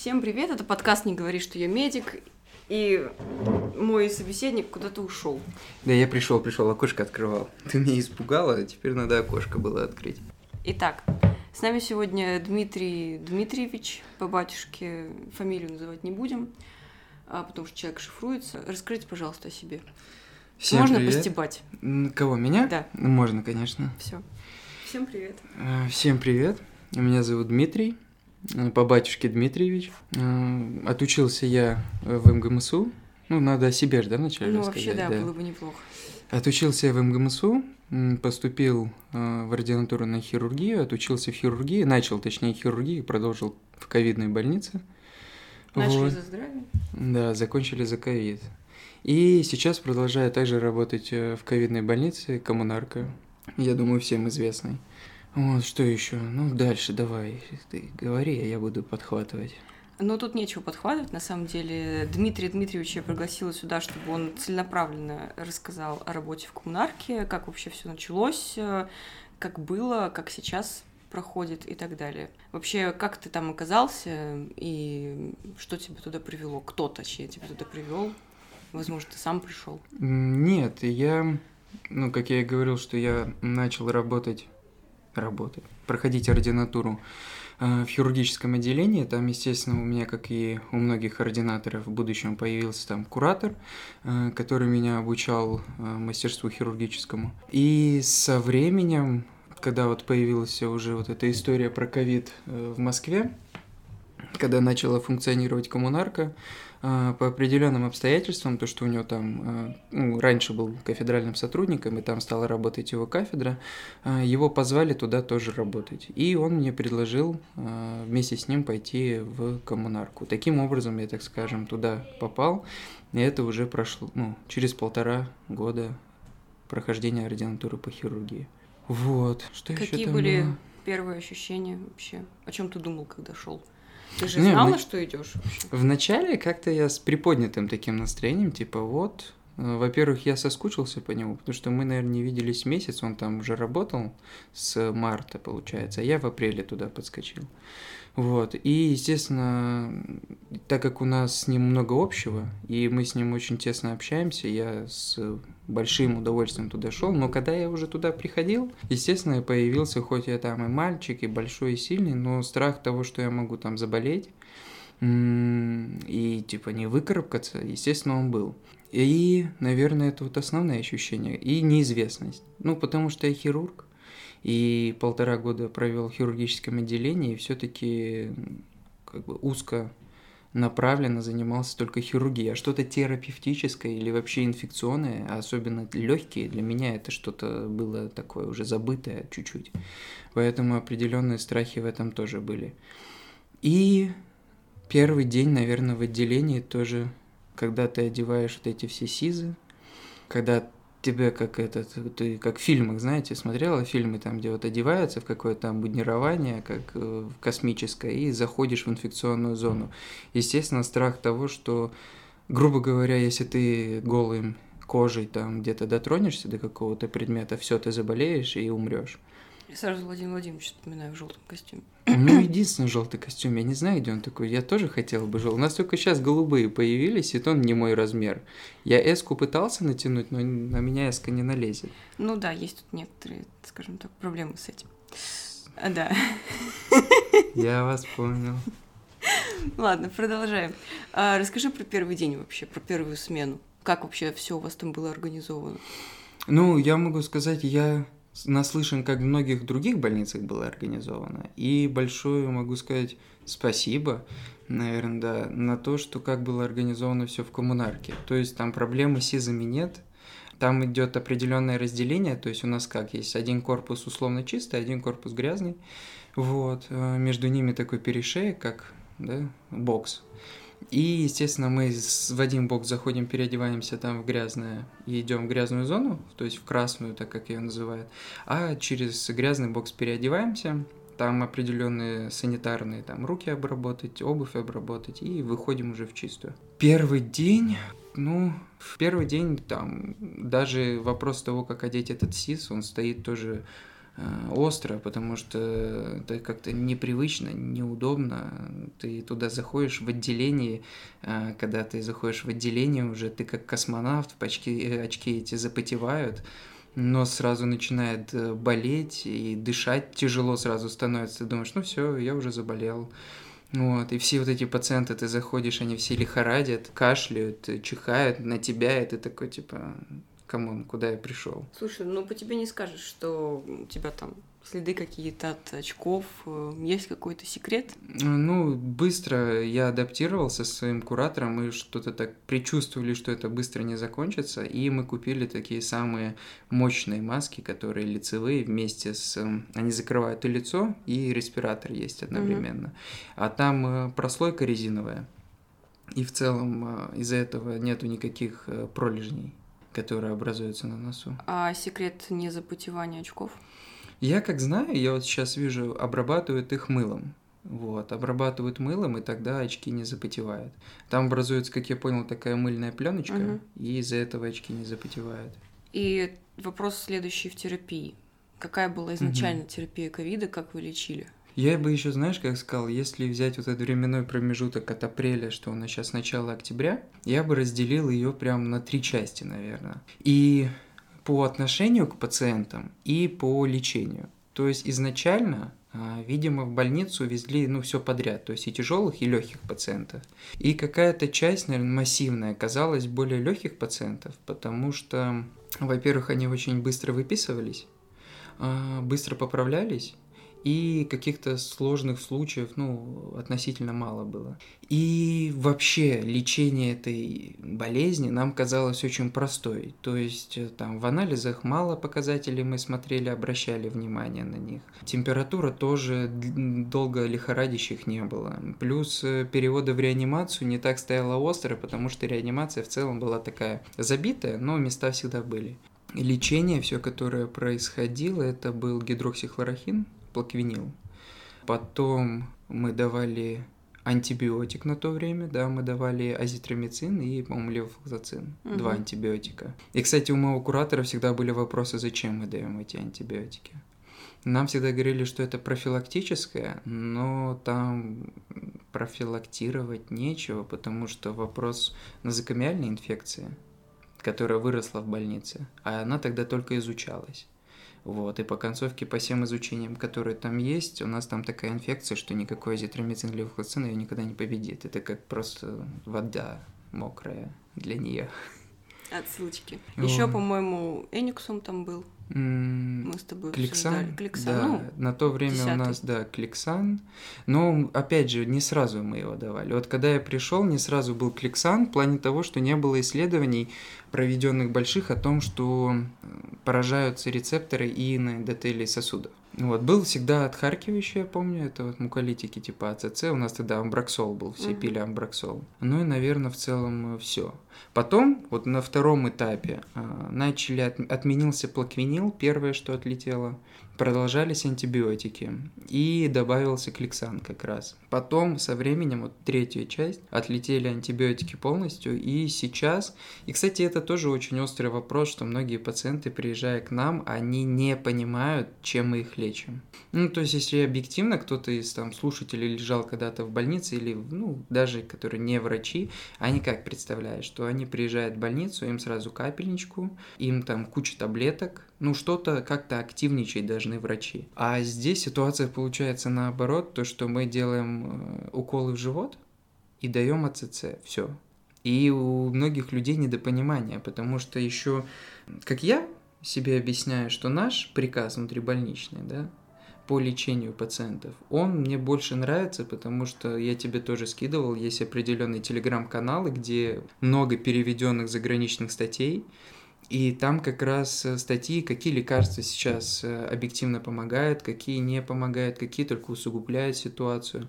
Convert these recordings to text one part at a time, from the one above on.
Всем привет, это подкаст «Не говори, что я медик», и мой собеседник куда-то ушел. Да я пришел, пришел, окошко открывал. Ты меня испугала, а теперь надо окошко было открыть. Итак, с нами сегодня Дмитрий Дмитриевич, по батюшке, фамилию называть не будем, а потому что человек шифруется. Расскажите, пожалуйста, о себе. Всем Можно привет. постебать? Кого, меня? Да. Можно, конечно. Все. Всем привет. Э, Всем привет. Меня зовут Дмитрий, по батюшке Дмитриевич. Э, Отучился я э, в МГМСУ. Ну, надо о себе же, да, вначале ну, вообще, да, было бы неплохо. Отучился я в МГМСУ, поступил э, в ординатуру на хирургию, отучился в хирургии, начал, точнее, хирургию, продолжил в ковидной больнице. Начали Вот. за здравие. Да, закончили за ковид. И сейчас продолжаю также работать э, в ковидной больнице, коммунарка. Я думаю, всем известный. Вот, что еще? Ну, дальше давай, ты говори, а я буду подхватывать. Но тут нечего подхватывать. На самом деле, Дмитрия Дмитриевича я пригласила сюда, чтобы он целенаправленно рассказал о работе в коммунарке, как вообще все началось, э, как было, как сейчас проходит и так далее. Вообще, как ты там оказался и что тебя туда привело? Кто, точнее, тебя туда привел? Возможно, ты сам пришел. Нет, я, ну, как я и говорил, что я начал работать, работать, проходить ординатуру э, в хирургическом отделении. Там, естественно, у меня, как и у многих ординаторов, в будущем появился там куратор, э, который меня обучал э, мастерству хирургическому. И со временем, когда вот появилась уже вот эта история про ковид в Москве, когда начала функционировать коммунарка, по определенным обстоятельствам, то, что у него там, э, ну, раньше был кафедральным сотрудником, и там стала работать его кафедра, э, его позвали туда тоже работать. И он мне предложил вместе с ним пойти в коммунарку. Таким образом, я, так скажем, туда попал, и это уже прошло, ну, через полтора года прохождения ординатуры по хирургии. Вот. Что еще Какие там были было? первые ощущения вообще? О чем ты думал, когда шел? Ты же Не, знала, мы- что идешь? Вначале как-то я с приподнятым таким настроением, типа вот, э, во-первых, я соскучился по нему, потому что мы, наверное, не виделись месяц, он там уже работал с марта, получается, а я в апреле туда подскочил. Вот, и, естественно, так как у нас с ним много общего, и мы с ним очень тесно общаемся, я с большим удовольствием туда шел, но когда я уже туда приходил, естественно, появился, хоть я там и мальчик, и большой, и сильный, но страх того, что я могу там заболеть, и типа не выкарабкаться, естественно, он был. И, наверное, это вот основное ощущение. И неизвестность. Ну, потому что я хирург, и полтора года провел в хирургическом отделении, и все-таки как бы узко направленно занимался только хирургией, а что-то терапевтическое или вообще инфекционное, особенно легкие, для меня это что-то было такое уже забытое чуть-чуть. Поэтому определенные страхи в этом тоже были. И Первый день, наверное, в отделении тоже, когда ты одеваешь вот эти все сизы, когда тебе как этот, ты как в фильмах, знаете, смотрела фильмы там, где вот одеваются в какое-то буднирование, как э, в космическое, и заходишь в инфекционную зону. Естественно, страх того, что, грубо говоря, если ты голым кожей там где-то дотронешься до какого-то предмета, все, ты заболеешь и умрешь. Я сразу Владимир Владимирович вспоминаю в желтом костюме. У него единственный желтый костюм. Я не знаю, где он такой. Я тоже хотел бы желтый. У нас только сейчас голубые появились, и то он не мой размер. Я эску пытался натянуть, но на меня эска не налезет. Ну да, есть тут некоторые, скажем так, проблемы с этим. А, да. Я вас понял. Ладно, продолжаем. А, расскажи про первый день вообще, про первую смену. Как вообще все у вас там было организовано? Ну, я могу сказать, я наслышан, как в многих других больницах было организовано. И большое могу сказать спасибо, наверное, да, на то, что как было организовано все в коммунарке. То есть там проблемы с СИЗами нет. Там идет определенное разделение, то есть у нас как есть один корпус условно чистый, один корпус грязный. Вот, э, между ними такой перешеек, как да, бокс. И, естественно, мы с- в один бокс заходим, переодеваемся там в грязное и идем в грязную зону, то есть в красную, так как ее называют. А через грязный бокс переодеваемся, там определенные санитарные, там руки обработать, обувь обработать, и выходим уже в чистую. Первый день, ну, в первый день там даже вопрос того, как одеть этот СИС, он стоит тоже остро, потому что это как-то непривычно, неудобно. Ты туда заходишь в отделении, э, когда ты заходишь в отделение уже, ты как космонавт, очки, очки эти запотевают, нос сразу начинает болеть, и дышать тяжело сразу становится. Ты думаешь, ну все, я уже заболел. Вот, и все вот эти пациенты, ты заходишь, они все лихорадят, кашляют, чихают на тебя, и ты такой, типа, come on, куда я пришел? Слушай, ну по тебе не скажешь, что у тебя там следы какие-то от очков, э, есть какой-то секрет? Ну, быстро я адаптировался со своим куратором, мы что-то так предчувствовали, что это быстро не закончится, и мы купили такие самые мощные маски, которые лицевые, вместе с... Эм, они закрывают и лицо, и респиратор есть одновременно. Угу. А там э, прослойка резиновая, и в целом э, из-за этого нету никаких пролежней которые образуются на носу. А секрет незапотевания очков? Я как знаю, я вот сейчас вижу, обрабатывают их мылом. Вот, обрабатывают мылом, и тогда очки не запотевают. Там образуется, как я понял, такая мыльная пленочка, угу. и из-за этого очки не запотевают. И вопрос следующий в терапии. Какая была изначально угу. терапия ковида, как вы лечили? Я бы еще, знаешь, как сказал, если взять вот этот временной промежуток от апреля, что у нас сейчас начало октября, я бы разделил ее прям на три части, наверное. И по отношению к пациентам, и по лечению. То есть изначально а, Видимо, в больницу везли, ну, все подряд, то есть и тяжелых, и легких пациентов. И какая-то часть, наверное, массивная оказалась более легких пациентов, потому что, во-первых, они очень быстро выписывались, а, быстро поправлялись, и каких-то сложных случаев, ну, относительно мало было. И вообще лечение этой болезни нам казалось очень простой. То есть э, там в анализах мало показателей мы смотрели, обращали внимание на них. Температура тоже долго лихорадящих не было. Плюс э, переводы в реанимацию не так стояла остро, потому что реанимация в целом была такая забитая, но места всегда были. Лечение, все, которое происходило, это был гидроксихлорохин, плаквинил. Потом мы давали антибиотик на то время, да, мы давали азитромицин и, по-моему, левофлоксацин, угу. два антибиотика. И, кстати, у моего куратора всегда были вопросы, зачем мы даем эти антибиотики. Нам всегда говорили, что это профилактическое, но там профилактировать нечего, потому что вопрос назокомиальной инфекции, которая выросла в больнице, а она тогда только изучалась. Вот, и по концовке, по всем изучениям, которые там есть, у нас там такая инфекция, что никакой азитромицин или ее никогда не победит. Это как просто вода мокрая для нее. Отсылочки. Еще, по-моему, Эниксум там был. Мы с тобой Кликсан? Кликсан, да, ну, на то время 10 у нас, да, Кликсан. Но, опять же, не сразу мы его давали. Вот когда я пришел, не сразу был Кликсан, в плане того, что не было исследований, проведенных больших, о том, что поражаются рецепторы и на эндотелии сосудов. Вот, был всегда отхаркивающий, я помню, это вот муколитики типа АЦЦ, у нас тогда амбраксол был, все mm-hmm. пили амбраксол. Ну и, наверное, в целом все. Потом, вот на втором этапе, э, начали, от, отменился плаквинил, первое, что отлетело, продолжались антибиотики и добавился кликсан как раз. Потом со временем, вот третья часть, отлетели антибиотики полностью и сейчас, и кстати это тоже очень острый вопрос, что многие пациенты, приезжая к нам, они не понимают, чем мы их лечим. Ну то есть если объективно кто-то из там слушателей лежал когда-то в больнице или ну даже которые не врачи, они как представляют, что они приезжают в больницу, им сразу капельничку, им там куча таблеток, ну что-то как-то активничать должны врачи. А здесь ситуация получается наоборот, то, что мы делаем э, уколы в живот и даем АЦЦ, все. И у многих людей недопонимание, потому что еще, как я себе объясняю, что наш приказ внутрибольничный, да, по лечению пациентов, он мне больше нравится, потому что я тебе тоже скидывал, есть определенные телеграм-каналы, где много переведенных заграничных статей, и там как раз э, статьи, какие лекарства сейчас э, объективно помогают, какие не помогают, какие только усугубляют ситуацию.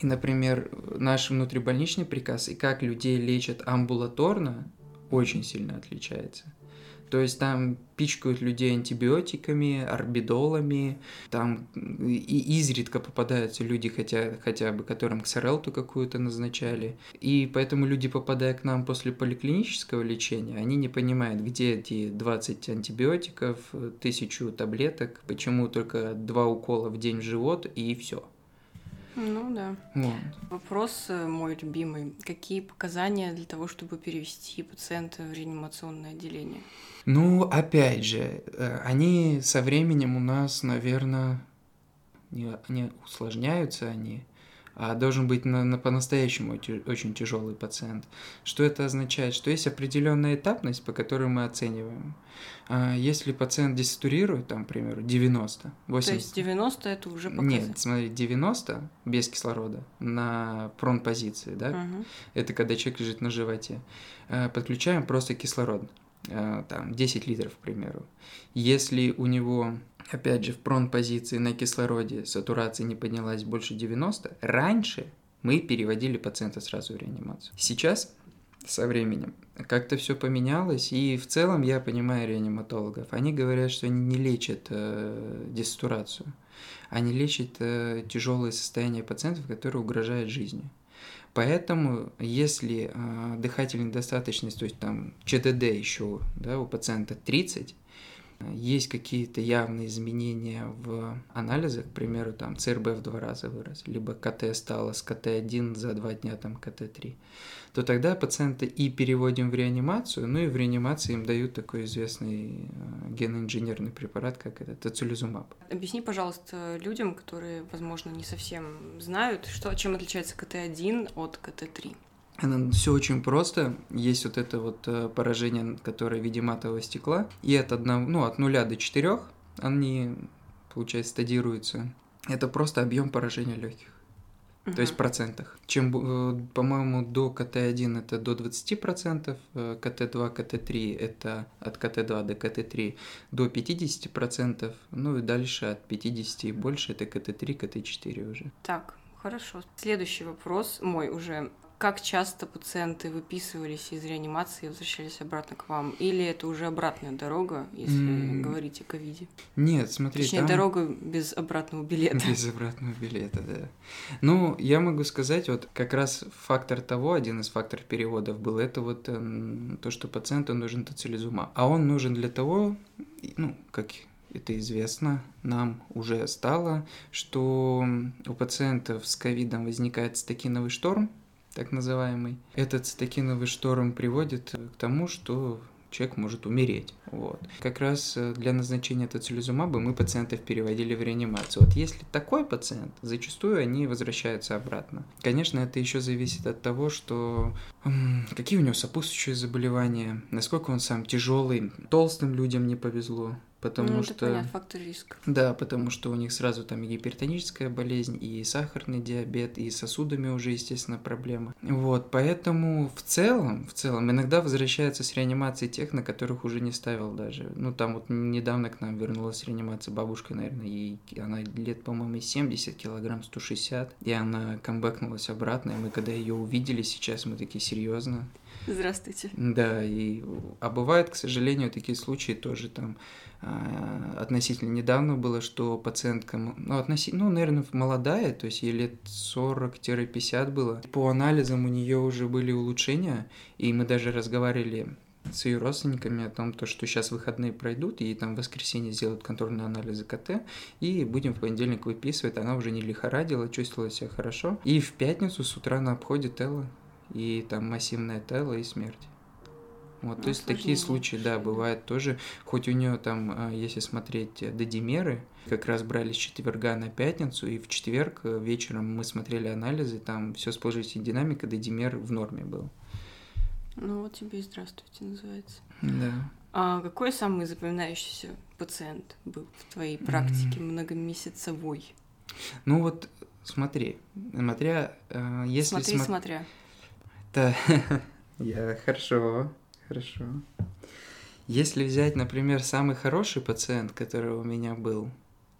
И, например, наш внутрибольничный приказ и как людей лечат амбулаторно очень сильно отличается. То есть там пичкают людей антибиотиками, орбидолами, там и изредка попадаются люди, хотя, хотя бы которым ксарелту какую-то назначали. И поэтому люди, попадая к нам после поликлинического лечения, они не понимают, где эти 20 антибиотиков, тысячу таблеток, почему только два укола в день в живот и все. Ну да. Вот. Вопрос э, мой любимый. Какие показания для того, чтобы перевести пациента в реанимационное отделение? Ну, опять же, э, они со временем у нас, наверное, не, не усложняются они, а должен быть на, на по-настоящему очень тяжелый пациент. Что это означает? Что есть определенная этапность, по которой мы оцениваем. А если пациент десатурирует, там, к примеру, 90, 80... То есть 90 это уже показатель? Нет, смотри, 90 без кислорода на прон-позиции, да, угу. это когда человек лежит на животе, э, подключаем просто кислород, э, там, 10 литров, к примеру. Если у него опять же, в прон-позиции на кислороде сатурация не поднялась больше 90, раньше мы переводили пациента сразу в реанимацию. Сейчас со временем как-то все поменялось, и в целом я понимаю реаниматологов. Они говорят, что они не лечат э, десатурацию, они лечат э, тяжелые состояния пациентов, которые угрожают жизни. Поэтому, если э, дыхательная недостаточность, то есть там ЧДД еще да, у пациента 30, есть какие-то явные изменения в анализах, к примеру, там ЦРБ в два раза вырос, либо КТ стало с КТ-1 за два дня, там КТ-3, то тогда пациента и переводим в реанимацию, ну и в реанимации им дают такой известный э, геноинженерный препарат, как это, тоцилизумаб. Объясни, пожалуйста, людям, которые, возможно, не совсем знают, что, чем отличается КТ-1 от КТ-3. Все очень просто. Есть вот это вот э, поражение, которое в виде матового стекла. И от, одного, ну, от нуля до четырех они, получается, стадируются. Это просто объем поражения легких. Uh-huh. То есть в процентах. Чем, э, по-моему, до КТ-1 это до 20%, КТ-2, КТ-3 это от КТ-2 до КТ-3 до 50%, ну и дальше от 50 и больше это КТ-3, КТ-4 уже. Так, хорошо. Следующий вопрос мой уже как часто пациенты выписывались из реанимации и возвращались обратно к вам? Или это уже обратная дорога, если mm. говорить о ковиде? Нет, смотри, Точнее, там... дорога без обратного билета. Без обратного билета, да. Ну, я могу сказать, вот как раз фактор того, один из факторов переводов был, это вот э, то, что пациенту нужен тоцилизумаб. А он нужен для того, ну, как это известно, нам уже стало, что у пациентов с ковидом возникает стакиновый шторм, так называемый. Этот цитокиновый шторм приводит к тому, что человек может умереть. Вот. Как раз э, для назначения тоцилизумаба мы пациентов переводили в реанимацию. Вот если такой пациент, зачастую они возвращаются обратно. Конечно, это еще зависит от того, что какие у него сопутствующие заболевания, насколько он сам тяжелый. Толстым людям не повезло, потому ну, что... понятно, фактор риска. Да, потому что у них сразу там и гипертоническая болезнь, и сахарный диабет, и сосудами уже, естественно, проблемы. Вот, поэтому в целом, в целом, иногда возвращаются с реанимации тех, на которых уже не ставил даже. Ну, там вот недавно к нам вернулась реанимация бабушка, наверное, ей она лет, по-моему, 70 килограмм, 160, и она камбэкнулась обратно, и мы когда ее увидели сейчас, мы такие, серьезно? Здравствуйте. Да, и а бывают, к сожалению, такие случаи тоже там а, относительно недавно было, что пациентка, ну, относительно, ну, наверное, молодая, то есть ей лет 40-50 было. По анализам у нее уже были улучшения, и мы даже разговаривали с ее родственниками о том, то, что сейчас выходные пройдут, и там в воскресенье сделают контрольные анализы КТ, и будем в понедельник выписывать. Она уже не лихорадила, чувствовала себя хорошо. И в пятницу с утра на обходе Телла, и там массивная Телла и смерть. Вот, ну, то есть такие случаи, да, бывают тоже, хоть у нее там, а, если смотреть э, додимеры, как раз брали с четверга на пятницу, и в четверг э, вечером мы смотрели анализы, там все с положительной динамикой, додимер в норме был. Ну вот тебе и здравствуйте называется. Да. А какой самый запоминающийся пациент был в твоей практике mm. многомесяцевой? Ну вот смотри, смотря, э, если... Смотри, смо... смотря. Да, я хорошо. Хорошо. Если взять, например, самый хороший пациент, который у меня был,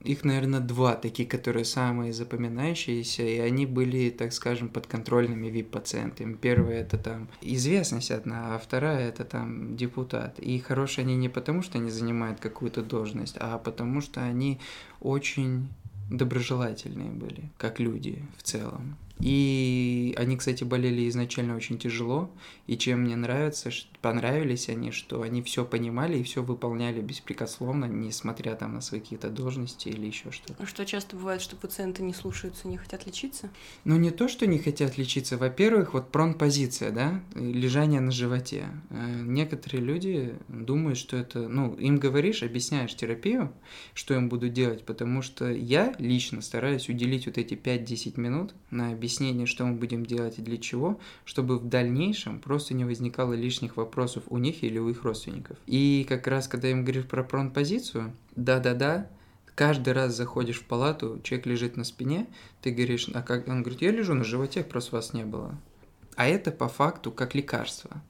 Их, наверное, два такие, которые самые запоминающиеся, и они были, так скажем, подконтрольными VIP-пациентами. Первая это там известность одна, а вторая это там депутат. И хорошие они не потому, что они занимают какую-то должность, а потому что они очень доброжелательные были, как люди в целом. И они, кстати, болели изначально очень тяжело. И чем мне нравится, понравились они, что они все понимали и все выполняли беспрекословно, несмотря там на свои какие-то должности или еще что-то. А что часто бывает, что пациенты не слушаются, не хотят лечиться? Ну, не то, что не хотят лечиться. Во-первых, вот прон-позиция, да, лежание на животе. Э, некоторые люди думают, что это, ну, им говоришь, объясняешь терапию, что им буду делать, потому что я лично стараюсь уделить вот эти 5-10 минут на объяснение объяснение, что мы будем делать и для чего, чтобы в дальнейшем просто не возникало лишних вопросов у них или у их родственников. И как раз, когда им говоришь про прон-позицию, да-да-да, каждый раз заходишь в палату, человек лежит на спине, ты говоришь, а как? Он говорит, я лежу на животе, просто вас не было. А это по факту как лекарство.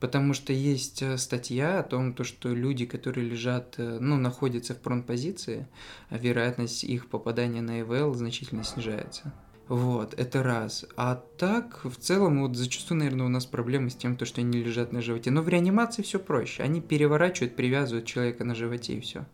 Потому что есть э, статья о том, то, что люди, которые лежат, э, ну, находятся в прон-позиции, вероятность их попадания на ИВЛ значительно снижается. Вот, это раз. А так, в целом, вот зачастую, наверное, у нас проблемы с тем, то, что они лежат на животе. Но в реанимации все проще. Они переворачивают, привязывают человека на животе и все.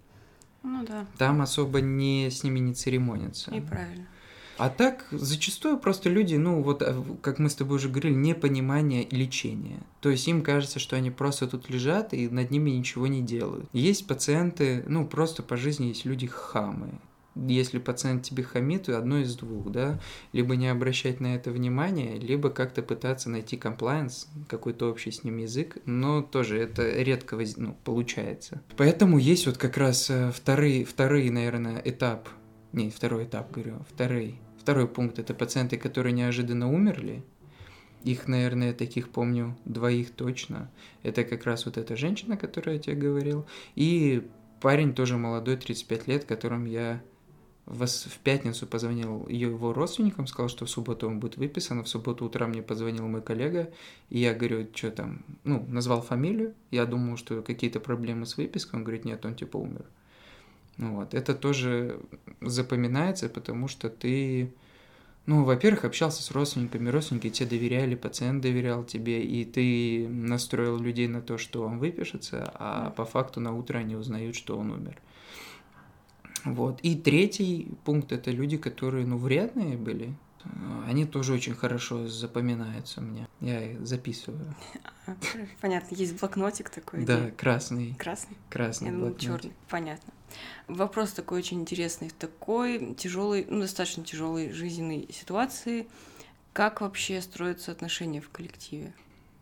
Ну да. Там особо не с ними не церемонятся. И правильно. А так, зачастую просто люди, ну вот, э, как мы с тобой уже говорили, непонимание лечения. То есть им кажется, что они просто тут лежат и над ними ничего не делают. Есть пациенты, ну просто по жизни есть люди хамы если пациент тебе хамит, одно из двух, да, либо не обращать на это внимание, либо как-то пытаться найти комплайенс, какой-то общий с ним язык, но тоже это редко ну, получается. Поэтому есть вот как раз э, второй, второй, наверное, этап, не, второй этап, говорю, второй, второй пункт, это пациенты, которые неожиданно умерли, их, наверное, таких помню двоих точно. Это как раз вот эта женщина, которая я тебе говорил, и парень тоже молодой, 35 лет, которым я в пятницу позвонил его родственникам, сказал, что в субботу он будет выписан, а в субботу утром мне позвонил мой коллега, и я говорю, что там, ну, назвал фамилию, я думал, что какие-то проблемы с выпиской, он говорит, нет, он типа умер. Вот, это тоже запоминается, потому что ты, ну, во-первых, общался с родственниками, родственники тебе доверяли, пациент доверял тебе, и ты настроил людей на то, что он выпишется, а по факту на утро они узнают, что он умер. Вот. И третий пункт – это люди, которые, ну, вредные были. Они тоже очень хорошо запоминаются мне. Я их записываю. Понятно, есть блокнотик такой. Да, красный. Красный? Красный Я черный. Понятно. Вопрос такой очень интересный. В такой тяжелой, ну, достаточно тяжелой жизненной ситуации, как вообще строятся отношения в коллективе,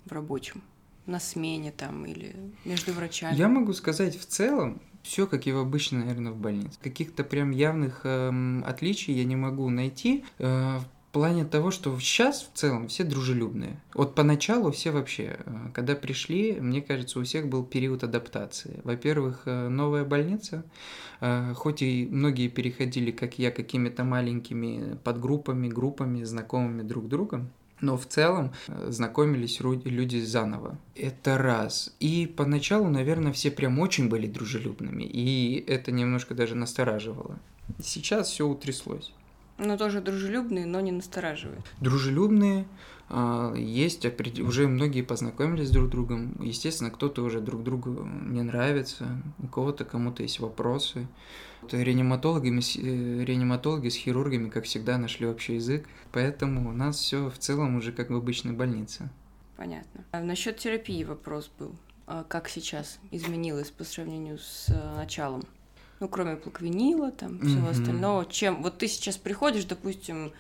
в рабочем? На смене там или между врачами? Я могу сказать в целом, все, как и в обычно, наверное, в больнице. Каких-то прям явных э, отличий я не могу найти. Э, в плане того, что сейчас в целом все дружелюбные. Вот поначалу все вообще, э, когда пришли, мне кажется, у всех был период адаптации. Во-первых, э, новая больница, э, хоть и многие переходили, как я, какими-то маленькими подгруппами, группами, знакомыми друг другом, но в целом э, знакомились люди заново. Это раз. И поначалу, наверное, все прям очень были дружелюбными, и это немножко даже настораживало. Сейчас все утряслось. Но тоже дружелюбные, но не настораживают. Дружелюбные, есть, уже многие познакомились друг с другом. Естественно, кто-то уже друг другу не нравится, у кого-то кому-то есть вопросы. Реаниматологами, э, реаниматологи с хирургами, как всегда, нашли общий язык, поэтому у нас все в целом уже как в обычной больнице. Понятно. А насчет терапии вопрос был. А как сейчас изменилось по сравнению с э, началом? Ну, кроме плаквинила, там, всего mm-hmm. остального. Чем... Вот ты сейчас приходишь, допустим,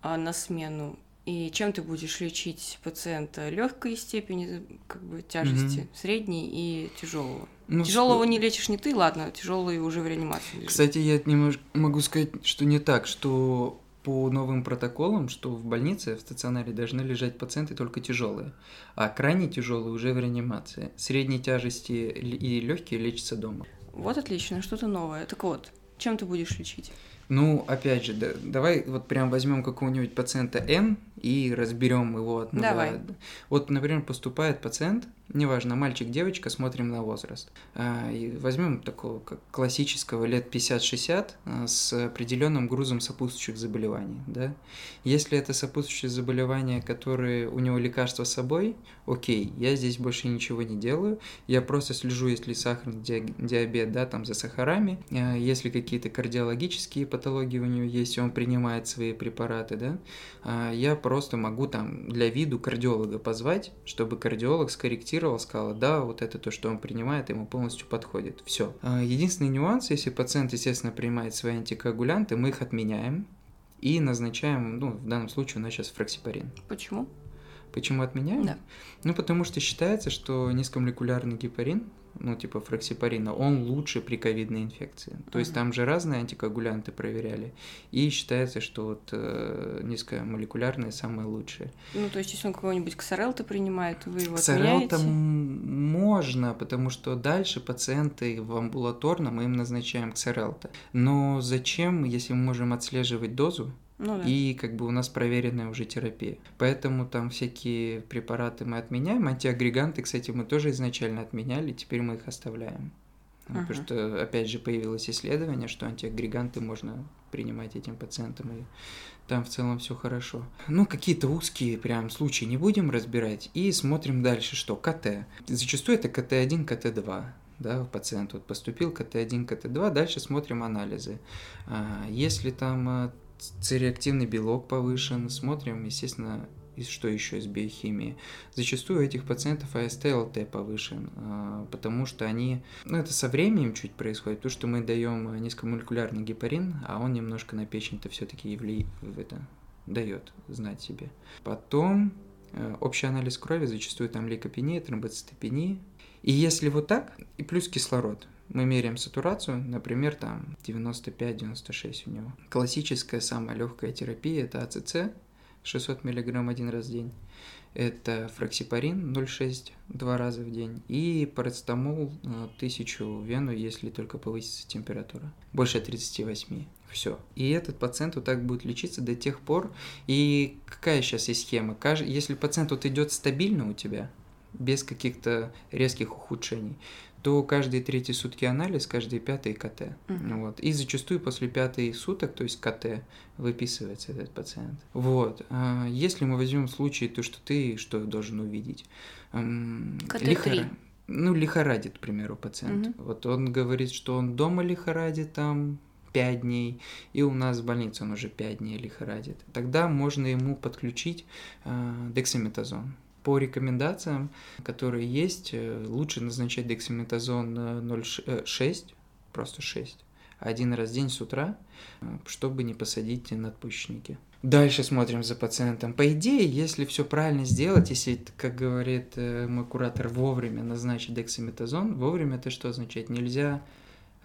а, на смену, и чем ты будешь лечить пациента легкой степени как бы тяжести, mm-hmm. средней и тяжелого? Ну, Тяжелого что... не лечишь не ты, ладно, тяжелый уже в реанимации. Лежит. Кстати, я немножко могу сказать, что не так, что по новым протоколам, что в больнице, в стационаре должны лежать пациенты только тяжелые, а крайне тяжелые уже в реанимации. Средней тяжести и легкие лечатся дома. Вот отлично, что-то новое. Так вот, чем ты будешь лечить? Ну, опять же, да, давай вот прям возьмем какого-нибудь пациента Н и разберем его от нуля. Давай. Вот, например, поступает пациент, неважно, мальчик, девочка, смотрим на возраст. А, и возьмем такого как классического лет 50-60 а, с определенным грузом сопутствующих заболеваний. Да? Если это сопутствующие заболевания, которые у него лекарства с собой, окей, я здесь больше ничего не делаю, я просто слежу, если сахарный диабет, да, там за сахарами, а, если какие-то кардиологические патологии у него есть, он принимает свои препараты, да, я просто могу там для виду кардиолога позвать, чтобы кардиолог скорректировал протестировал, сказала, да, вот это то, что он принимает, ему полностью подходит. Все. А, единственный нюанс, если пациент, естественно, принимает свои антикоагулянты, мы их отменяем и назначаем, ну, в данном случае у нас сейчас фраксипарин. Почему? Почему отменяем? Да. Ну, потому что считается, что низкомолекулярный гепарин ну, типа фраксипарина, он лучше при ковидной инфекции. То есть там же разные антикоагулянты проверяли, и считается, что вот э, низкомолекулярные самые лучшие. Ну, то есть если он какой-нибудь ксарел-то принимает, вы его Ксарел-то можно, потому что дальше пациенты в амбулаторном, мы им назначаем ксарел-то. Но зачем, если мы можем отслеживать дозу, ну, да. И как бы у нас проверенная уже терапия. Поэтому там всякие препараты мы отменяем. Антиагреганты, кстати, мы тоже изначально отменяли, теперь мы их оставляем. Uh-huh. Потому что, опять же, появилось исследование, что антиагреганты можно принимать этим пациентам, и там в целом все хорошо. Ну, какие-то узкие прям случаи не будем разбирать, и смотрим дальше, что КТ. Зачастую это КТ-1, КТ-2 да, пациент вот поступил КТ-1, КТ-2, дальше смотрим анализы. А, если там а, цереактивный белок повышен, смотрим, естественно, и что еще из биохимии. Зачастую у этих пациентов АСТ ЛТ повышен, а, потому что они, ну это со временем чуть происходит, потому что мы даем низкомолекулярный гепарин, а он немножко на печень-то все-таки явли... это дает знать себе. Потом э, общий анализ крови, зачастую там лейкопения, тромбоцитопения. И если вот так, и плюс кислород, мы меряем сатурацию, например, там 95-96 у него. Классическая самая легкая терапия это АЦЦ 600 мг один раз в день. Это фраксипарин 0,6 два раза в день и парацетамол 1000 в вену, если только повысится температура. Больше 38. Все. И этот пациент вот так будет лечиться до тех пор. И какая сейчас есть схема? Если пациент вот идет стабильно у тебя, без каких-то резких ухудшений, то каждые третьи сутки анализ, каждые пятые КТ. Uh-huh. Вот. И зачастую после пятой суток, то есть КТ, выписывается этот пациент. Вот. А если мы возьмем случай, то что ты что должен увидеть? КТ-3. Лихор... Ну, лихорадит, к примеру, пациент. Uh-huh. Вот он говорит, что он дома лихорадит там, 5 дней, и у нас в больнице он уже 5 дней лихорадит. Тогда можно ему подключить э, дексаметазон по рекомендациям, которые есть, э, лучше назначать дексаметазон 0,6, просто 6, один раз в день с утра, э, чтобы не посадить надпочечники. Дальше смотрим за пациентом. По идее, если все правильно сделать, если, как говорит э, мой куратор, вовремя назначить дексаметазон, вовремя это что означает? Нельзя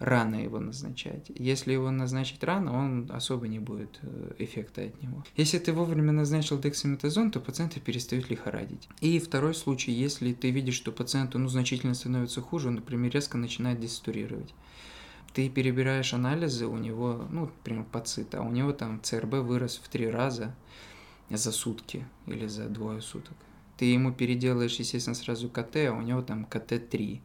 рано его назначать. Если его назначить рано, он особо не будет э, эффекта от него. Если ты вовремя назначил дексаметазон, то пациенты перестают лихорадить. И второй случай, если ты видишь, что пациенту ну, значительно становится хуже, он, например, резко начинает десатурировать. Ты перебираешь анализы, у него, ну, например, пацит, а у него там ЦРБ вырос в три раза за сутки или за двое суток ты ему переделаешь, естественно, сразу КТ, а у него там КТ-3,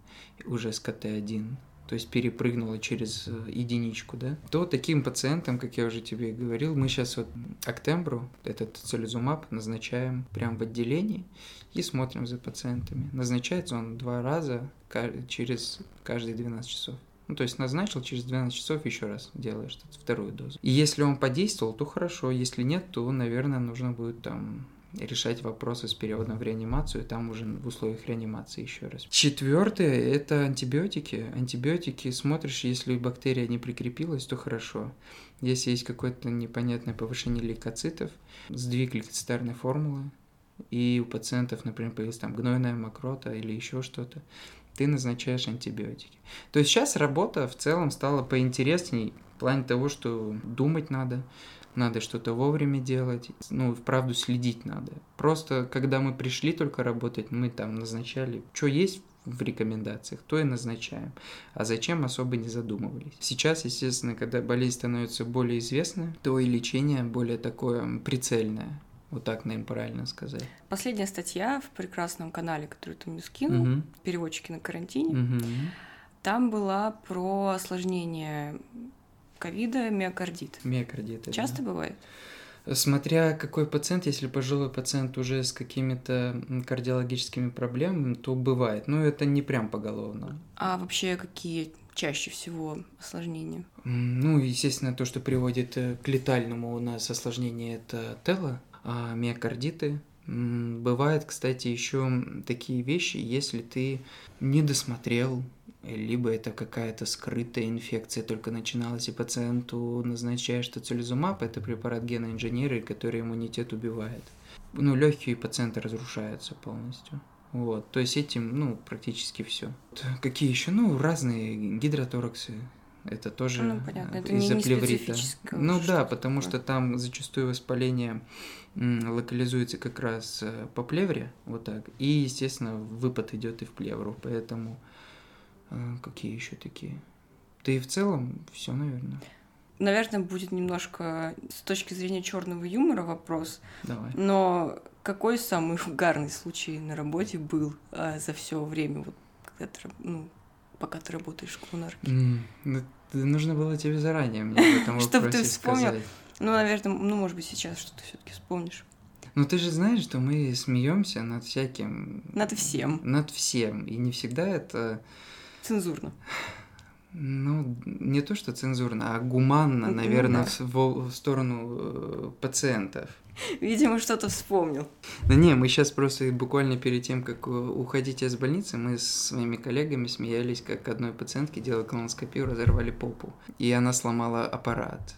уже с КТ-1 то есть перепрыгнула через э, единичку, да, то таким пациентам, как я уже тебе говорил, мы сейчас вот Актембру, этот целизумаб, назначаем прямо в отделении и смотрим за пациентами. Назначается он два раза через каждые 12 часов. Ну, то есть назначил, через 12 часов еще раз делаешь вторую дозу. И если он подействовал, то хорошо, если нет, то, наверное, нужно будет там решать вопросы с переводом в реанимацию, там уже в условиях реанимации еще раз. Четвертое – это антибиотики. Антибиотики смотришь, если бактерия не прикрепилась, то хорошо. Если есть какое-то непонятное повышение лейкоцитов, сдвиг лейкоцитарной формулы, и у пациентов, например, появилась там гнойная мокрота или еще что-то, ты назначаешь антибиотики. То есть сейчас работа в целом стала поинтересней в плане того, что думать надо, надо что-то вовремя делать, ну, вправду следить надо. Просто, когда мы пришли только работать, мы там назначали, что есть в рекомендациях, то и назначаем. А зачем особо не задумывались. Сейчас, естественно, когда болезнь становится более известной, то и лечение более такое прицельное. Вот так, наверное, правильно сказать. Последняя статья в прекрасном канале, который ты мне скинул, угу. переводчики на карантине, угу. там была про осложнение ковида миокардит. Миокардит. Часто да. бывает? Смотря какой пациент, если пожилой пациент уже с какими-то кардиологическими проблемами, то бывает. Но это не прям поголовно. А вообще какие чаще всего осложнения? Ну, естественно, то, что приводит э, к летальному у нас осложнению, это тело, а миокардиты. Бывают, кстати, еще такие вещи, если ты не досмотрел либо это какая-то скрытая инфекция только начиналась, и пациенту назначаешь тоцилизумаб, это препарат геноинженерии, который иммунитет убивает. Ну, легкие пациенты разрушаются полностью. Вот, то есть этим, ну, практически все. Какие еще? Ну, разные гидротораксы, это тоже ну, понятно. Это из-за плеврита. Ну да, потому что там зачастую воспаление локализуется как раз э, по плевре, вот так, и, естественно, выпад идет и в плевру, поэтому а, какие еще такие? Да и в целом все, наверное. Наверное, будет немножко с точки зрения черного юмора вопрос. Давай. Но какой самый угарный случай на работе был за все время, вот, когда ты, ну, пока ты работаешь в коммунарке? Mm, ну, нужно было тебе заранее мне об Чтобы ты вспомнил. Ну, наверное, ну, может быть, сейчас что-то все-таки вспомнишь. Ну ты же знаешь, что мы смеемся над всяким. Над всем. Над всем. И не всегда это Цензурно. Ну, не то, что цензурно, а гуманно, наверное, да. в, в сторону э, пациентов. Видимо, что-то вспомнил. Да не, мы сейчас просто буквально перед тем, как уходить из больницы, мы с своими коллегами смеялись, как одной пациентке делали колоноскопию, разорвали попу. И она сломала аппарат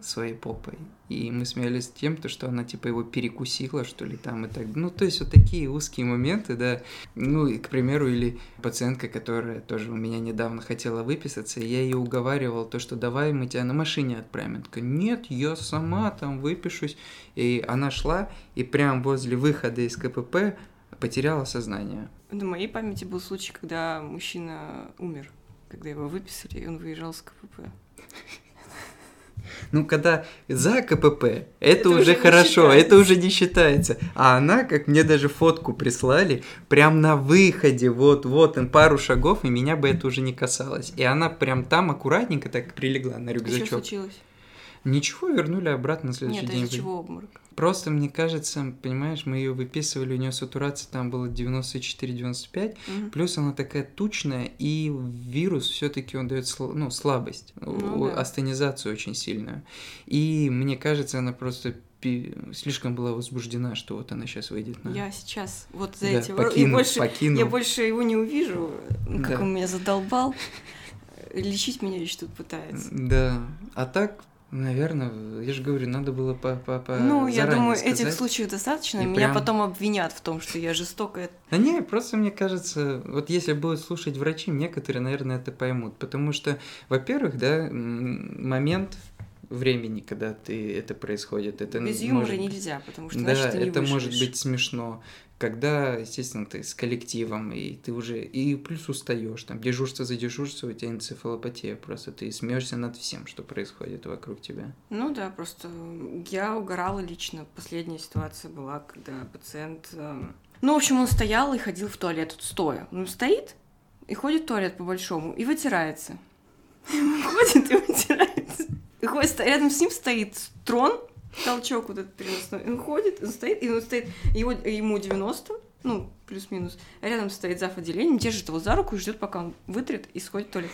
своей попой. И мы смеялись тем, то, что она типа его перекусила, что ли, там и так. Ну, то есть вот такие узкие моменты, да. Ну, и, к примеру, или пациентка, которая тоже у меня недавно хотела выписаться, я ее уговаривал, то, что давай мы тебя на машине отправим. Она такая, нет, я сама там выпишусь. И она шла, и прям возле выхода из КПП потеряла сознание. На моей памяти был случай, когда мужчина умер, когда его выписали, и он выезжал с КПП. Ну, когда за КПП, это, это уже хорошо, это уже не считается. А она, как мне даже фотку прислали, прям на выходе, вот, вот, пару шагов, и меня бы это уже не касалось. И она прям там аккуратненько так прилегла на рюкзачок. Что случилось? Ничего, вернули обратно на следующий Нет, день. Нет, чего обморок? Просто, мне кажется, понимаешь, мы ее выписывали, у нее сатурация там было 94-95, угу. плюс она такая тучная, и вирус все-таки он дает ну, слабость, ну, да. астенизацию очень сильную. И мне кажется, она просто слишком была возбуждена, что вот она сейчас выйдет на... Я сейчас вот за да, эти... Покину, я, больше, покину. я больше его не увижу, как да. он меня задолбал. Лечить меня еще тут пытается. Да, а так Наверное, я же говорю, надо было по, по, по Ну, я думаю, сказать. этих случаев достаточно. И Меня прям... потом обвинят в том, что я жестокая. Да не, просто мне кажется, вот если будут слушать врачи, некоторые, наверное, это поймут. Потому что, во-первых, да, момент времени, когда ты это происходит. Это Без юмора может... нельзя, потому что да, значит, ты не это выживешь. может быть смешно когда, естественно, ты с коллективом, и ты уже, и плюс устаешь, там, дежурство за дежурство, у тебя энцефалопатия, просто ты смеешься над всем, что происходит вокруг тебя. Ну да, просто я угорала лично. Последняя ситуация была, когда пациент... Э, ну, в общем, он стоял и ходил в туалет, стоя. Он стоит и ходит в туалет по-большому, и вытирается. Ходит и вытирается. Рядом с ним стоит трон, толчок вот этот переносной. Он ходит, он стоит, и он стоит, его, ему 90, ну, плюс-минус. А рядом стоит зав. отделения, держит его за руку и ждет, пока он вытрет и сходит в туалет.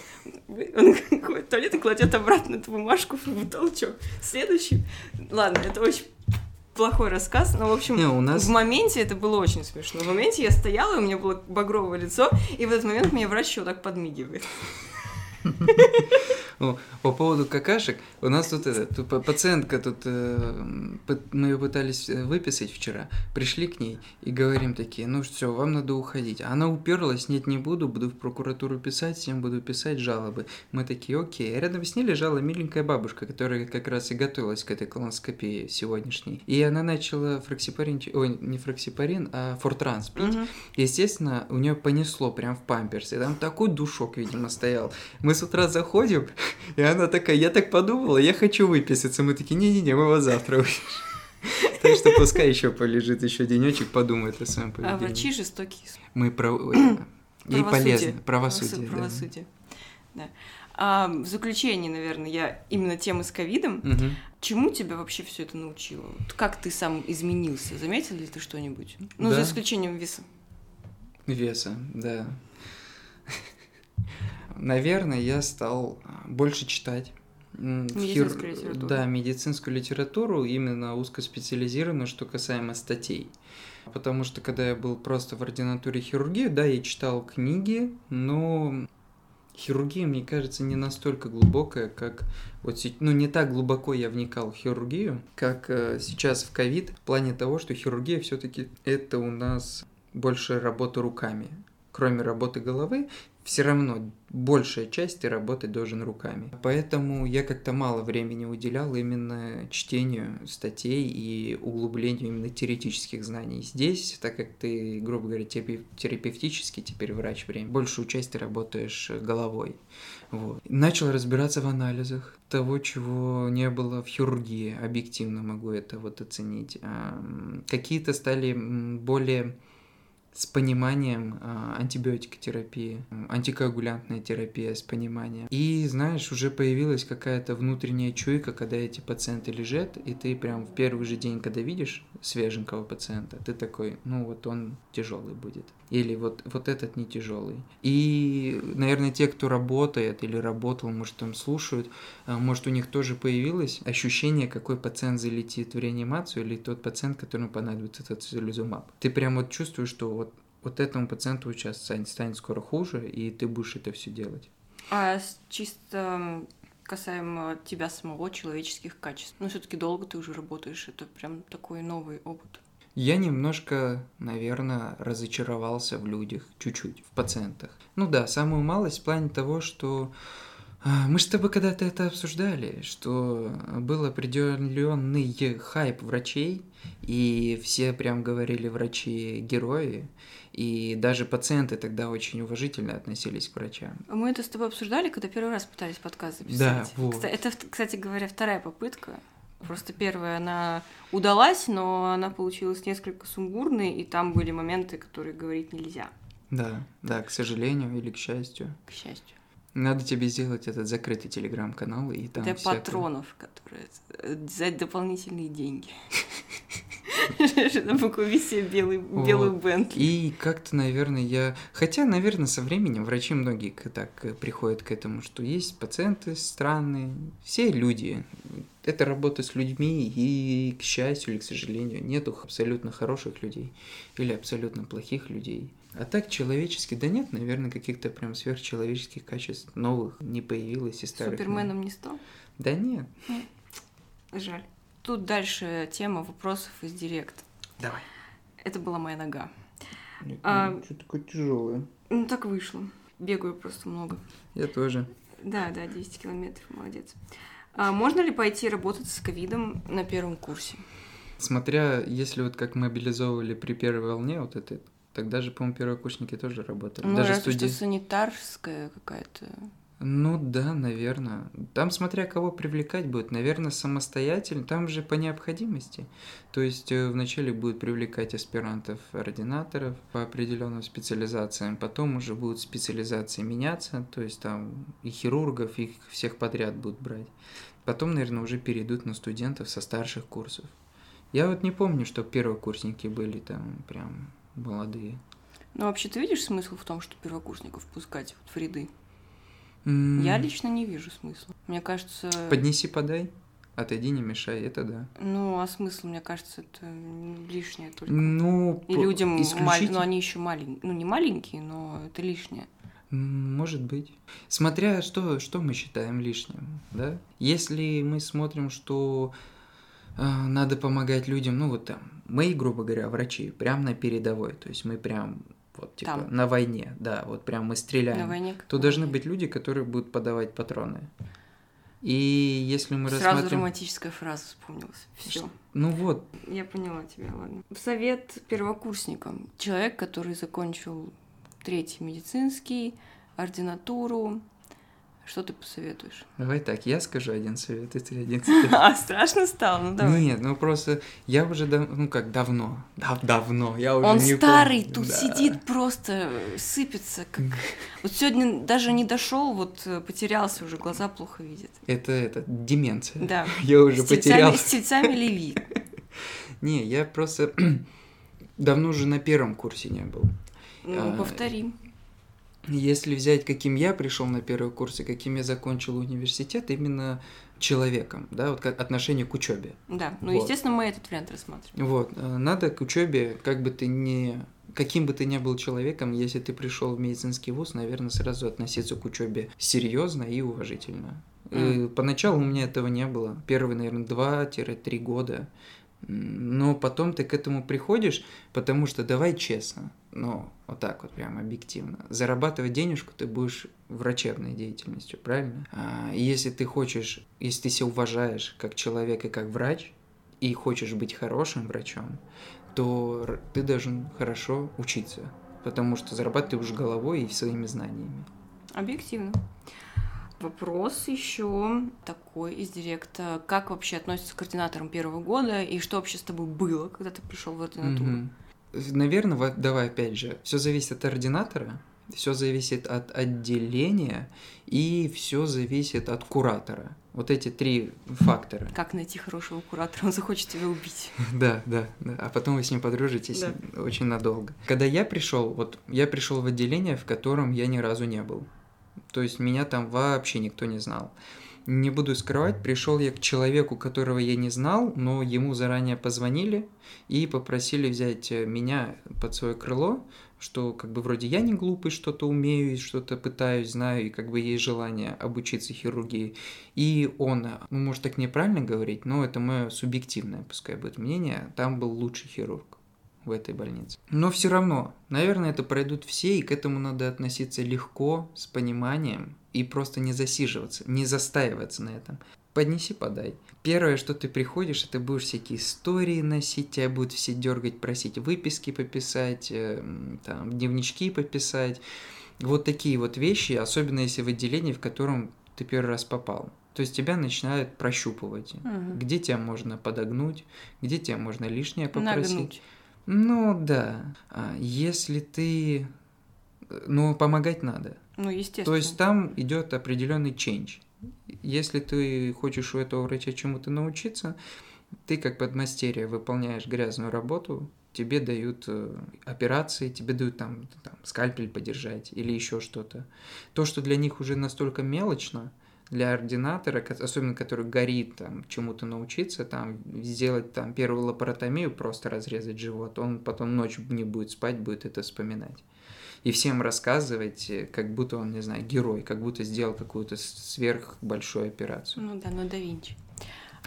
Он ходит в туалет и кладет обратно эту бумажку в толчок. Следующий. Ладно, это очень плохой рассказ, но, в общем, Не, у нас... в моменте это было очень смешно. В моменте я стояла, и у меня было багровое лицо, и в этот момент мне врач вот так подмигивает. По поводу какашек, у нас тут это, тут пациентка тут, э, мы ее пытались э, выписать вчера, пришли к ней и говорим такие, ну все, вам надо уходить. Она уперлась, нет, не буду, буду в прокуратуру писать, всем буду писать жалобы. Мы такие, окей. А рядом с ней лежала миленькая бабушка, которая как раз и готовилась к этой колоноскопии сегодняшней. И она начала фраксипарин, ой, не фраксипарин, а фортранс пить. Угу. Естественно, у нее понесло прям в памперсе. Там такой душок, видимо, стоял. Мы с утра заходим, и она такая, я так подумала, я хочу выписаться. Мы такие, не-не-не, мы вас завтра выпишем. Так что пускай еще полежит еще денечек, подумает о своем А поведении. врачи жестокие. Мы про... Ей полезно. Правосудие. Правосудие. Да. А, в заключение, наверное, я именно тема с ковидом. Мгм. Чему тебя вообще все это научило? Как ты сам изменился? Заметил ли ты что-нибудь? Ну, за Да. исключением веса. Веса, да. Наверное, я стал а, больше читать. Медицинскую литературу. Да, медицинскую литературу, именно узкоспециализированную, что касаемо статей. Потому что когда я был просто в ординатуре хирургии, да, я читал книги, но хирургия, мне кажется, не настолько глубокая, как вот ну не так глубоко я вникал в хирургию, как э, сейчас в ковид, в плане того, что хирургия все-таки это у нас больше работа руками. Кроме работы головы, все равно большая часть ты работать должен руками. Поэтому я как-то мало времени уделял именно чтению статей и углублению именно теоретических знаний. Здесь, так как ты, грубо говоря, терапев- терапевтически теперь врач время, большую часть ты работаешь головой. Вот. Начал разбираться в анализах того, чего не было в хирургии, объективно могу это вот оценить. Какие-то стали более с пониманием а, антибиотикотерапии, антикоагулянтная терапия с пониманием. И, знаешь, уже появилась какая-то внутренняя чуйка, когда эти пациенты лежат, и ты прям в первый же день, когда видишь свеженького пациента, ты такой, ну вот он тяжелый будет. Или вот, вот этот не тяжелый. И, наверное, те, кто работает или работал, может, там слушают, а, может, у них тоже появилось ощущение, какой пациент залетит в реанимацию, или тот пациент, которому понадобится этот цилизумаб. Ты прям вот чувствуешь, что вот, вот этому пациенту сейчас станет, скоро хуже, и ты будешь это все делать. А чисто касаемо тебя самого, человеческих качеств. Ну, все таки долго ты уже работаешь, это прям такой новый опыт. Я немножко, наверное, разочаровался в людях, чуть-чуть, в пациентах. Ну да, самую малость в плане того, что а, мы с тобой когда-то это обсуждали, что был определенный хайп врачей, и все прям говорили врачи-герои, и даже пациенты тогда очень уважительно относились к врачам. Мы это с тобой обсуждали, когда первый раз пытались подкаст записать. Да, вот. Кста- Это, кстати говоря, вторая попытка. Просто первая, она удалась, но она получилась несколько сумбурной, и там были моменты, которые говорить нельзя, Да, да, к сожалению или к счастью. к счастью. Надо тебе сделать этот закрытый телеграм-канал и там Для всякое- патронов, которые э, за дополнительные деньги. На букве белый, белую Вот. И как-то, наверное, я... Хотя, наверное, со временем врачи многие так э, приходят к этому, что есть пациенты странные, все люди. Это работа с людьми, и, к счастью или к сожалению, нету абсолютно хороших людей или абсолютно плохих людей. А так человечески, да нет, наверное, каких-то прям сверхчеловеческих качеств новых не появилось и старых. Суперменом не стал? Да нет. Жаль. Тут дальше тема вопросов из директа. Давай. Это была моя нога. Нет, А- Что такое тяжелое? Ну, так вышло. Бегаю просто много. Я тоже. Да, да, 10 километров, молодец. А можно ли пойти работать с ковидом на первом курсе? Смотря, если вот как мобилизовывали при первой волне вот этой, тогда же, по-моему, первокурсники тоже работали. Ну, Даже разве студен- что санитарская какая-то. Ну да, наверное. Там смотря кого привлекать будет, наверное, самостоятельно, там же по необходимости. То есть э, вначале будут привлекать аспирантов, ординаторов по определенным специализациям, потом уже будут специализации меняться, то есть там и хирургов, их всех подряд будут брать. Потом, наверное, уже перейдут на студентов со старших курсов. Я вот не помню, что первокурсники были там прям молодые. Ну, вообще, ты видишь смысл в том, что первокурсников пускать в ряды? М, Я лично не вижу смысла. Мне кажется... Поднеси, подай, отойди, не мешай, это да. Ну, а смысл, мне кажется, это лишнее только. Ну, И людям, маль- исключить- ну, они еще маленькие, ну, не маленькие, но это лишнее. Может быть. Смотря что, что мы считаем лишним, да? Если мы смотрим, что э, надо помогать людям, ну вот там, мы, грубо говоря, врачи, прям на передовой, то есть мы прям вот типа Там. на войне, да, вот прям мы стреляем. На войне. как то должны быть люди, которые будут подавать патроны. И если мы Сразу рассматриваем... романтическая фраза вспомнилась. Все. Ну вот, Я поняла тебя, ладно. Совет первокурсникам. Человек, который закончил третий медицинский, ординатуру. Что ты посоветуешь? Давай так, я скажу один совет, и ты один совет. А, страшно стало? Ну давай. Нет, ну просто я уже, дав- ну как, давно, дав- давно, я уже Он не старый, помню. тут Да. сидит просто, э, сыпется, как... Вот сегодня даже не дошел, вот э, потерялся уже, глаза плохо видят. Это, это, деменция. Да. Я уже С потерял. С тельцами Леви. Не, я просто давно уже на первом курсе не был. Ну, А, повторим. Если взять, каким я пришел на первый курс и каким я закончил университет, именно человеком, да, вот как отношение к учебе. Да, ну, вот. естественно, мы этот вариант рассматриваем. Вот, э, надо к учебе, как бы ты ни, каким бы ты ни был человеком, если ты пришел в медицинский вуз, наверное, сразу относиться к учебе серьезно и уважительно. Мгм. Э, Поначалу у меня этого не было. Первые, наверное, 2-3 года. Но потом ты к этому приходишь, потому что давай честно, ну, вот так вот прям объективно. Зарабатывать денежку ты будешь врачебной деятельностью, правильно? А, если ты хочешь, если ты себя уважаешь как человек и как врач, и хочешь быть хорошим врачом, то ты должен хорошо учиться, потому что зарабатываешь головой и своими знаниями. Объективно. Вопрос еще такой из директа. Как вообще относится к координаторам первого года и что вообще с тобой было, когда ты пришел в ординатуру? Мгм. Наверное, вот давай опять же, все зависит от ординатора, все зависит от отделения и все зависит от куратора. Вот эти три фактора. Как найти хорошего куратора? Он захочет тебя убить. Да, да, да. А потом вы с ним подружитесь очень надолго. Когда я пришел, вот я пришел в отделение, в котором я ни разу не был. То есть меня там вообще никто не знал. Не буду скрывать, пришел я к человеку, которого я не знал, но ему заранее позвонили и попросили взять э, меня под свое крыло, что как бы вроде я не глупый, что-то умею, что-то пытаюсь, знаю, и как бы есть желание обучиться хирургии. И он, ну может так неправильно говорить, но это мое субъективное, пускай будет мнение, там был лучший хирург в этой больнице. Но все равно, наверное, это пройдут все, и к этому надо относиться легко, с пониманием, и просто не засиживаться, не застаиваться на этом. Поднеси, подай. Первое, что ты приходишь, это будешь всякие истории носить, тебя будут все дергать, просить выписки пописать, э, там, дневнички пописать. Вот такие вот вещи, особенно если в отделении, в котором ты первый раз попал. То есть тебя начинают прощупывать. Мгм. Где тебя можно подогнуть, где тебя можно лишнее попросить. Нагнуть. Ну да. А если ты... Ну, помогать надо. Ну, естественно. То есть там идет определенный change. Если ты хочешь у этого врача чему-то научиться, ты как подмастерье выполняешь грязную работу, тебе дают э, операции, тебе дают там, там скальпель подержать или еще что-то. То, что для них уже настолько мелочно, для ординатора, особенно который горит там чему-то научиться, там сделать там первую лапаротомию, просто разрезать живот, он потом ночью не будет спать, будет это вспоминать. И всем рассказывать, э, как будто он, не знаю, герой, как будто сделал какую-то сверхбольшую операцию. Ну да, ну да Винчи.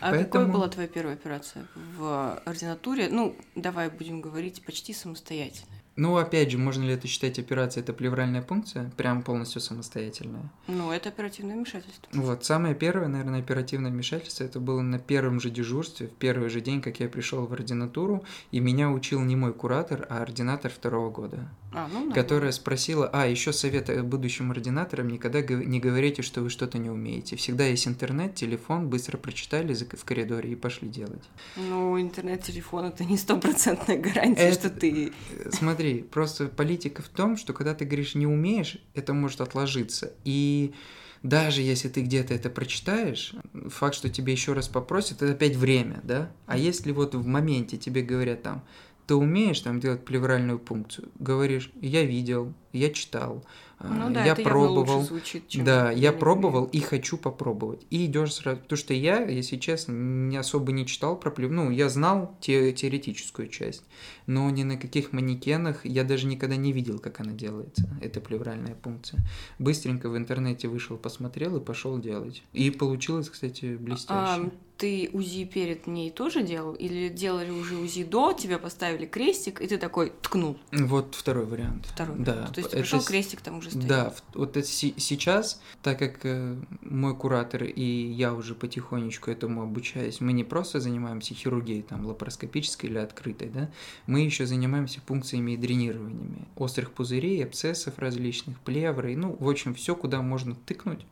А какой Поэтому- была твоя первая операция в ординатуре? Ну, давай будем говорить почти самостоятельно. Ну, опять же, можно ли это считать операцией? Это плевральная пункция, прям полностью самостоятельная. Ну, это оперативное вмешательство. Вот, самое первое, наверное, оперативное вмешательство, это было на первом же дежурстве, в первый же день, как я пришел в ординатуру, и меня учил не мой куратор, а ординатор второго года, А, ну, да. которая спросила, а, еще совет будущим ординаторам, никогда не говорите, что вы что-то не умеете. Всегда есть интернет, телефон, быстро прочитали в коридоре и пошли делать. Ну, интернет-телефон это не стопроцентная гарантия, Это- что ты... Э, Смотри, просто политика в том, что когда ты говоришь не умеешь, это может отложиться. И даже если ты где-то это прочитаешь, факт, что тебе еще раз попросят, это опять время, да? А если вот в моменте тебе говорят там, ты умеешь там делать плевральную пункцию, говоришь, я видел, я читал, Ну да, я это пробовал, звучит, чем да, я пробовал и хочу попробовать. И идешь сразу. Потому что я, если честно, не особо не читал про плев... Ну, я знал те- теоретическую часть, но ни на каких манекенах я даже никогда не видел, как она делается, эта плевральная пункция. Быстренько в интернете вышел, посмотрел и пошел делать. И получилось, кстати, блестяще. А, ты УЗИ перед ней тоже делал? Или делали уже УЗИ до, тебя поставили крестик, и ты такой ткнул? Вот второй вариант. Второй. Да. То есть это пришел с- крестик там уже стоит. Да, вот это сейчас, так как э, мой куратор и я уже потихонечку этому обучаюсь, мы не просто занимаемся хирургией, там, лапароскопической или открытой, да, мы еще занимаемся пункциями и дренированиями острых пузырей, абсцессов различных, плевры, ну, в общем, все, куда можно тыкнуть,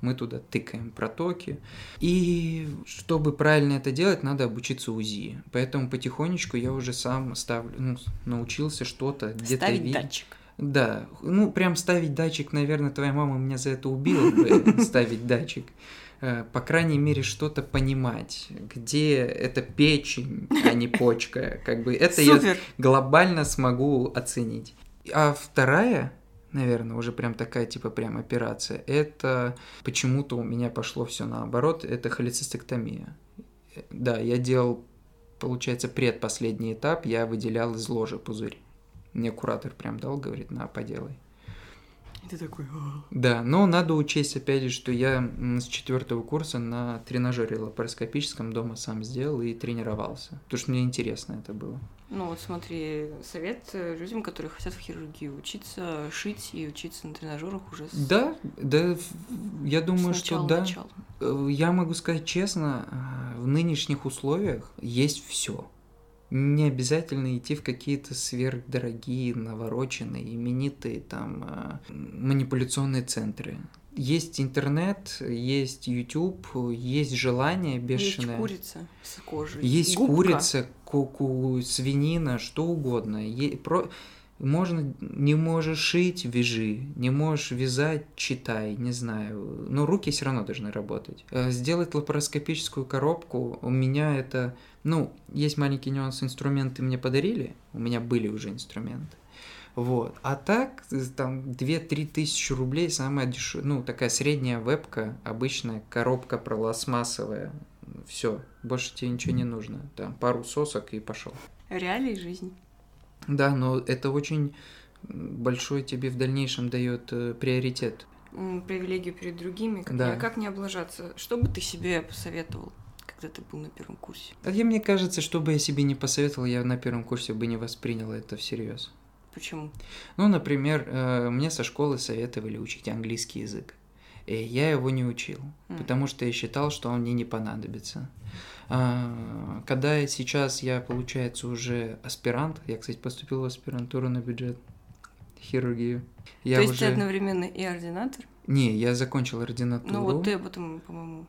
мы туда тыкаем протоки. И чтобы правильно это делать, надо обучиться УЗИ. Поэтому потихонечку я уже сам ставлю, ну, научился что-то где-то Ставить видеть. датчик. Да, ну прям ставить датчик, наверное, твоя мама меня за это убила бы, ставить датчик. Э, По крайней мере, что-то понимать, где это печень, а не почка. Как бы это я глобально смогу оценить. А вторая, наверное, уже прям такая типа прям операция, это почему-то у меня пошло все наоборот, это холецистектомия. Да, я делал, получается, предпоследний этап, я выделял из ложи пузырь. Мне куратор прям дал, говорит, на, поделай. И ты такой... Да, но надо учесть, опять же, что я с четвертого курса на тренажере лапароскопическом дома сам сделал и тренировался. Потому что мне интересно это было. Ну вот смотри, совет э, людям, которые хотят в хирургии учиться шить и учиться на тренажерах уже с Да, да, я думаю, с что да. начала. Э, Я могу сказать честно, э, в нынешних условиях есть все. Не обязательно идти в какие-то сверхдорогие, навороченные, именитые там э, манипуляционные центры. Есть интернет, есть YouTube, есть желание бешеное. Есть курица с кожей. Есть губка. курица, ку- свинина, что угодно. Е- про- Можно, не можешь шить, вяжи, не можешь вязать, читай, не знаю. Но руки все равно должны работать. Э, Сделать лапароскопическую коробку, у меня это, ну, есть маленький нюанс, инструменты мне подарили, у меня были уже инструменты. Вот. А так, там, 2-3 тысячи рублей, самая дешевая, ну, такая средняя вебка, обычная коробка пластмассовая, все, больше тебе ничего не нужно. Там пару сосок и пошел. Реалии жизни. Да, но это очень большой тебе в дальнейшем дает э, приоритет. Привилегию перед другими. Как, Да. как не облажаться? Что бы ты себе посоветовал, когда ты был на первом курсе? А я, мне кажется, что бы я себе не посоветовал, я на первом курсе бы не воспринял это всерьез. Почему? Ну, например, э, мне со школы советовали учить английский язык. И я его не учил, М. потому что я считал, что он мне не понадобится. А, Когда сейчас я, получается, уже аспирант, я, кстати, поступил в аспирантуру на бюджет хирургию. Я То есть уже... ты одновременно и ординатор? Не, я закончил ординатуру. Ну вот ты об этом, по-моему,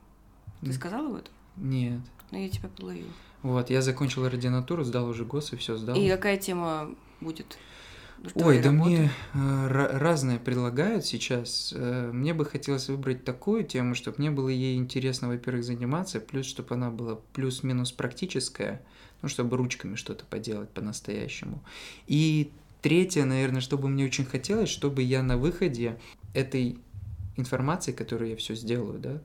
ты сказал об этом? Нет. Но я тебя подловила. Вот, я закончил ординатуру, сдал уже ГОС и все сдал. И какая тема будет? Ой, да работы? мне э, ра- разное предлагают сейчас. Э, Мне бы хотелось выбрать такую тему, чтобы мне было ей интересно, во-первых, заниматься, плюс, чтобы она была плюс-минус практическая, ну, чтобы ручками что-то поделать по-настоящему. И третье, наверное, чтобы мне очень хотелось, чтобы я на выходе этой информации, которую я все сделаю, да,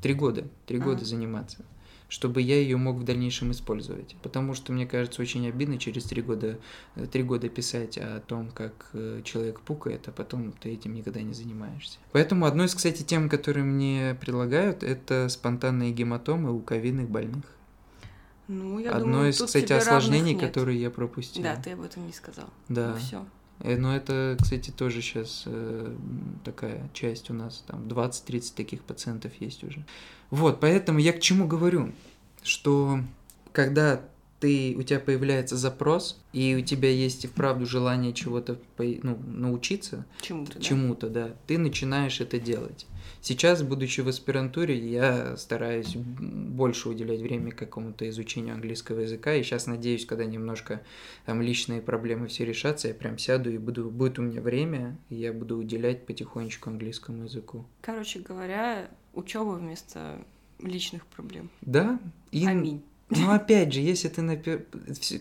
три года, три Ага. года заниматься, чтобы я ее мог в дальнейшем использовать. Потому что, мне кажется, очень обидно через три года, э, три года писать о том, как э, человек пукает, а потом ты этим никогда не занимаешься. Поэтому одной из, кстати, тем, которые мне предлагают, это спонтанные гематомы у ковидных больных. Ну, я Одно думаю, из, кстати, осложнений, которые я пропустил. Да, ты об этом не сказал. Да. Ну, все. Э, Но это, кстати, тоже сейчас такая часть у нас, там 20-30 таких пациентов есть уже. Вот, поэтому я к чему говорю, что когда ты, у тебя появляется запрос, и у тебя есть и вправду желание чего-то ну, научиться, Чему-то, да? чему-то, да, ты начинаешь это делать. Сейчас, будучи в аспирантуре, я стараюсь больше уделять время какому-то изучению английского языка, и сейчас надеюсь, когда немножко там личные проблемы все решатся, я прям сяду и буду, будет у меня время, и я буду уделять потихонечку английскому языку. Короче говоря, учеба вместо личных проблем. Да? И, Аминь. Ну, опять же, если ты на к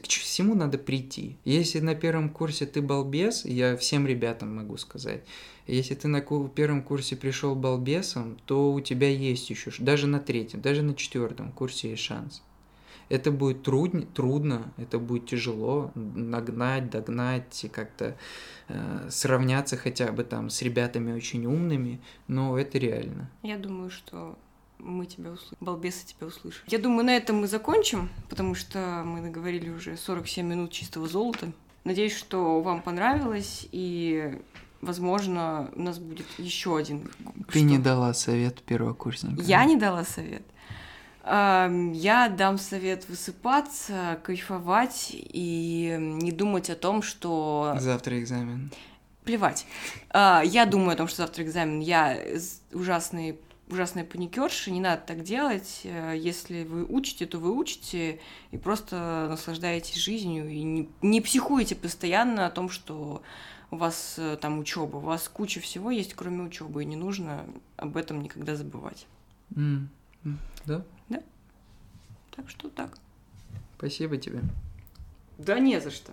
всему надо прийти. Если на первом курсе ты балбес, я всем ребятам могу сказать, если ты на первом курсе пришел балбесом, то у тебя есть еще, даже на третьем, даже на четвертом курсе есть шанс. Это будет трудно, трудно, это будет тяжело нагнать, догнать, и как-то э, сравняться хотя бы там с ребятами очень умными, но это реально. Я думаю, что мы тебя услышим. Балбесы тебя услышат. Я думаю, на этом мы закончим, потому что мы наговорили уже 47 минут чистого золота. Надеюсь, что вам понравилось, и, возможно, у нас будет еще один. Ты что? не дала совет первокурсникам. Я не дала совет. Я дам совет высыпаться, кайфовать и не думать о том, что... Завтра экзамен. Плевать. А, я думаю о том, что завтра экзамен. Я ужасный ужасная паникерша, не надо так делать. Э, если вы учите, то вы учите и просто наслаждаетесь жизнью и не, не психуете постоянно о том, что у вас э, там учеба. У вас куча всего есть, кроме учебы, и не нужно об этом никогда забывать. Mm. Да? Да. Так что так. Спасибо тебе. Да не за что.